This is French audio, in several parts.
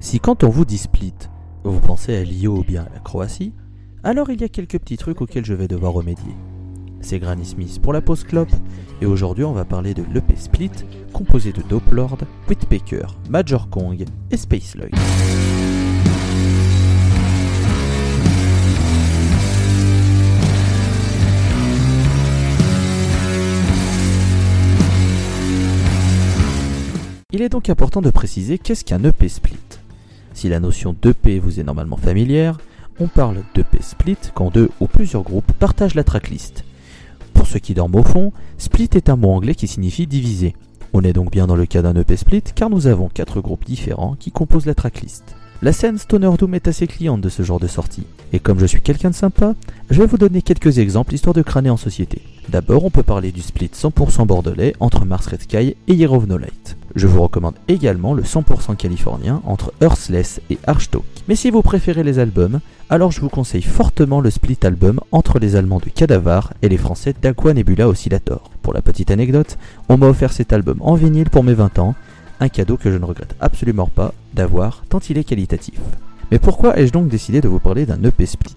Si quand on vous dit split, vous pensez à l'IO ou bien à la Croatie, alors il y a quelques petits trucs auxquels je vais devoir remédier. C'est Granny Smith pour la pause clope, et aujourd'hui on va parler de l'EP Split, composé de Dope Lord, Whitpecker, Major Kong et Space Lloyd. Il est donc important de préciser qu'est-ce qu'un EP split? Si la notion d'EP vous est normalement familière, on parle d'EP split quand deux ou plusieurs groupes partagent la tracklist. Pour ceux qui dorment au fond, split est un mot anglais qui signifie diviser. On est donc bien dans le cas d'un EP split car nous avons quatre groupes différents qui composent la tracklist. La scène Stoner Doom est assez cliente de ce genre de sortie, et comme je suis quelqu'un de sympa, je vais vous donner quelques exemples histoire de crâner en société. D'abord, on peut parler du split 100% bordelais entre Mars Red Sky et Year of No Light. Je vous recommande également le 100% californien entre Earthless et Archtalk. Mais si vous préférez les albums, alors je vous conseille fortement le split album entre les Allemands de Cadavar et les Français d'Aqua Nebula Oscillator. Pour la petite anecdote, on m'a offert cet album en vinyle pour mes 20 ans, un cadeau que je ne regrette absolument pas d'avoir tant il est qualitatif. Mais pourquoi ai-je donc décidé de vous parler d'un EP split?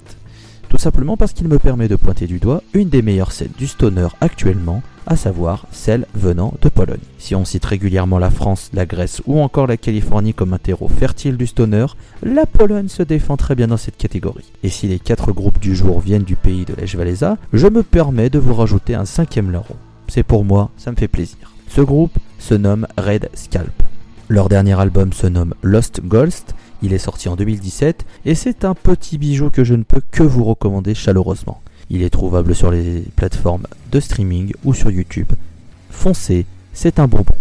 Tout simplement parce qu'il me permet de pointer du doigt une des meilleures scènes du stoner actuellement, à savoir celle venant de Pologne. Si on cite régulièrement la France, la Grèce ou encore la Californie comme un terreau fertile du stoner, la Pologne se défend très bien dans cette catégorie. Et si les quatre groupes du jour viennent du pays de Lech Walesa, je me permets de vous rajouter un cinquième larron. C'est pour moi, ça me fait plaisir. Ce groupe se nomme Red Scalp. Leur dernier album se nomme Lost Ghost il est sorti en 2017 et c'est un petit bijou que je ne peux que vous recommander chaleureusement. Il est trouvable sur les plateformes de streaming ou sur YouTube. Foncez, c'est un bonbon.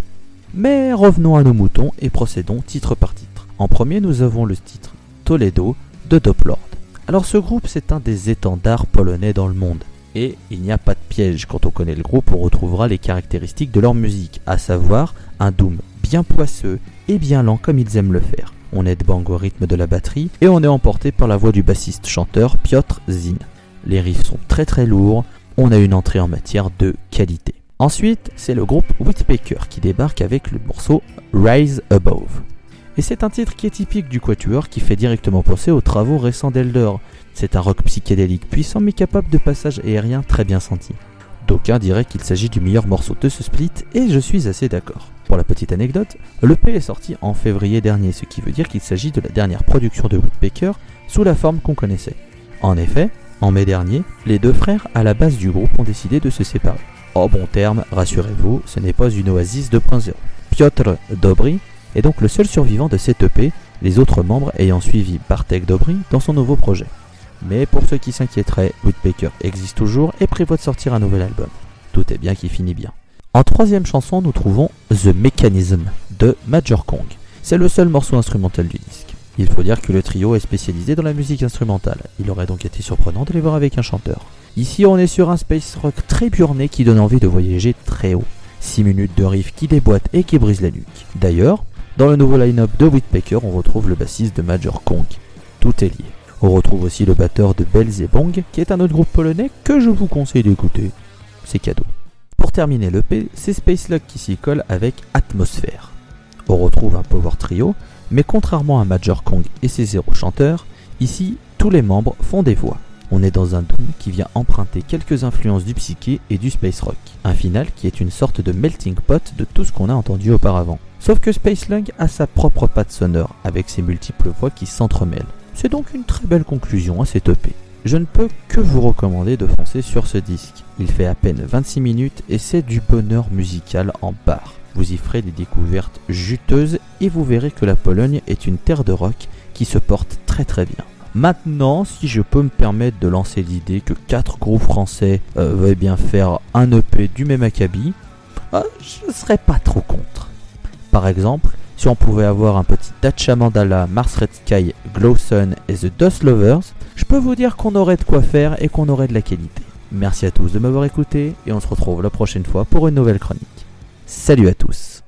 Mais revenons à nos moutons et procédons titre par titre. En premier, nous avons le titre Toledo de Doplord. Alors ce groupe, c'est un des étendards polonais dans le monde. Et il n'y a pas de piège, quand on connaît le groupe, on retrouvera les caractéristiques de leur musique, à savoir un doom bien poisseux et bien lent comme ils aiment le faire on est bang au rythme de la batterie et on est emporté par la voix du bassiste-chanteur Piotr Zin. Les riffs sont très très lourds, on a une entrée en matière de qualité. Ensuite, c'est le groupe Whitpecker qui débarque avec le morceau Rise Above. Et c'est un titre qui est typique du Quatuor qui fait directement penser aux travaux récents d'Elder. C'est un rock psychédélique puissant mais capable de passages aériens très bien sentis. D'aucuns diraient qu'il s'agit du meilleur morceau de ce split et je suis assez d'accord. Pour la petite anecdote, l'EP est sorti en février dernier, ce qui veut dire qu'il s'agit de la dernière production de Woodpecker sous la forme qu'on connaissait. En effet, en mai dernier, les deux frères à la base du groupe ont décidé de se séparer. En bon terme, rassurez-vous, ce n'est pas une oasis 2.0. Piotr Dobry est donc le seul survivant de cette EP, les autres membres ayant suivi Bartek Dobry dans son nouveau projet. Mais pour ceux qui s'inquiéteraient, Woodpecker existe toujours et prévoit de sortir un nouvel album. Tout est bien qui finit bien. En troisième chanson, nous trouvons The Mechanism de Major Kong. C'est le seul morceau instrumental du disque. Il faut dire que le trio est spécialisé dans la musique instrumentale. Il aurait donc été surprenant de les voir avec un chanteur. Ici, on est sur un space rock très burné qui donne envie de voyager très haut. 6 minutes de riff qui déboîte et qui brise la nuque. D'ailleurs, dans le nouveau line-up de Whitpecker, on retrouve le bassiste de Major Kong. Tout est lié. On retrouve aussi le batteur de Belzebong, qui est un autre groupe polonais que je vous conseille d'écouter. C'est cadeau. Pour terminer l'EP, c'est Spacelug qui s'y colle avec Atmosphère. On retrouve un power trio, mais contrairement à Major Kong et ses zéro chanteurs, ici tous les membres font des voix. On est dans un doom qui vient emprunter quelques influences du psyché et du space rock. Un final qui est une sorte de melting pot de tout ce qu'on a entendu auparavant. Sauf que Spacelug a sa propre patte sonore avec ses multiples voix qui s'entremêlent. C'est donc une très belle conclusion à cette EP. Je ne peux que vous recommander de foncer sur ce disque. Il fait à peine 26 minutes et c'est du bonheur musical en barre. Vous y ferez des découvertes juteuses et vous verrez que la Pologne est une terre de rock qui se porte très très bien. Maintenant, si je peux me permettre de lancer l'idée que quatre groupes français euh, veuillent bien faire un EP du même acabit, euh, je ne serais pas trop contre. Par exemple, si on pouvait avoir un petit Dacha Mandala, Mars Red Sky, Glow Sun et The Dust Lovers, je peux vous dire qu'on aurait de quoi faire et qu'on aurait de la qualité. Merci à tous de m'avoir écouté et on se retrouve la prochaine fois pour une nouvelle chronique. Salut à tous